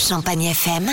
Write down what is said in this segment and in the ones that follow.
Champagne FM,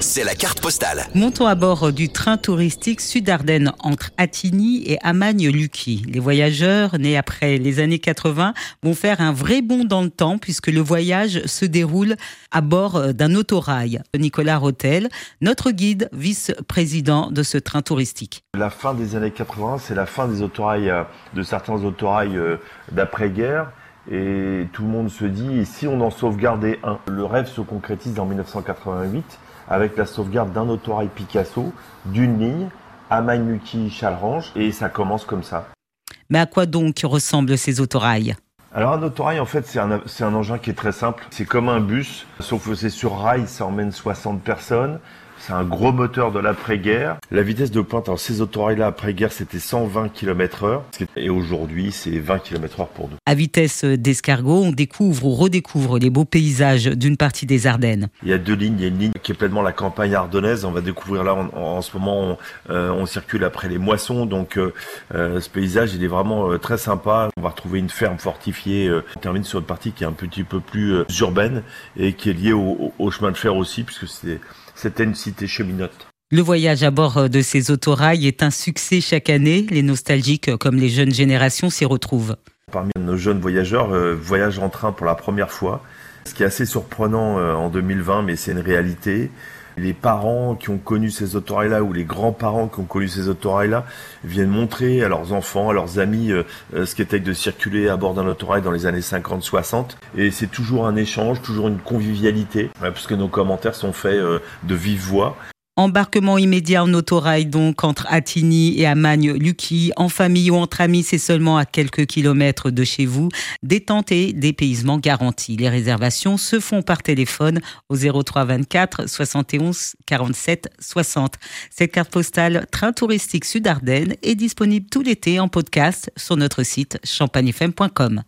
c'est la carte postale. Montons à bord du train touristique Sud-Ardennes entre Attigny et Amagne-Lucky. Les voyageurs, nés après les années 80, vont faire un vrai bond dans le temps puisque le voyage se déroule à bord d'un autorail. Nicolas Rotel, notre guide, vice-président de ce train touristique. La fin des années 80, c'est la fin des autorails, euh, de certains autorails euh, d'après-guerre. Et tout le monde se dit, et si on en sauvegardait un? Le rêve se concrétise en 1988 avec la sauvegarde d'un autorail Picasso, d'une ligne, Amagne-Lucky, Chalrange, et ça commence comme ça. Mais à quoi donc ressemblent ces autorails? Alors un autorail en fait c'est un, c'est un engin qui est très simple, c'est comme un bus, sauf que c'est sur rail, ça emmène 60 personnes, c'est un gros moteur de l'après-guerre. La vitesse de pointe, alors ces autorails-là après-guerre, c'était 120 km heure. Et aujourd'hui, c'est 20 km heure pour nous. À vitesse d'escargot, on découvre ou redécouvre les beaux paysages d'une partie des Ardennes. Il y a deux lignes. Il y a une ligne qui est pleinement la campagne ardennaise. On va découvrir là, en, ce moment, on, euh, on, circule après les moissons. Donc, euh, euh ce paysage, il est vraiment euh, très sympa. On va retrouver une ferme fortifiée. on termine sur une partie qui est un petit peu plus urbaine et qui est liée au, au chemin de fer aussi, puisque c'est c'était une cité cheminote. Le voyage à bord de ces autorails est un succès chaque année. Les nostalgiques, comme les jeunes générations, s'y retrouvent. Parmi nos jeunes voyageurs, euh, voyagent en train pour la première fois. Ce qui est assez surprenant euh, en 2020, mais c'est une réalité. Les parents qui ont connu ces autorails-là ou les grands-parents qui ont connu ces autorails-là viennent montrer à leurs enfants, à leurs amis euh, ce qu'était de circuler à bord d'un autorail dans les années 50-60. Et c'est toujours un échange, toujours une convivialité, puisque nos commentaires sont faits de vive voix. Embarquement immédiat en autorail donc entre Attigny et Amagne-Lucky. En famille ou entre amis, c'est seulement à quelques kilomètres de chez vous. Détente et dépaysement garantis. Les réservations se font par téléphone au 03 24 71 47 60. Cette carte postale Train touristique Sud-Ardennes est disponible tout l'été en podcast sur notre site champagnefm.com.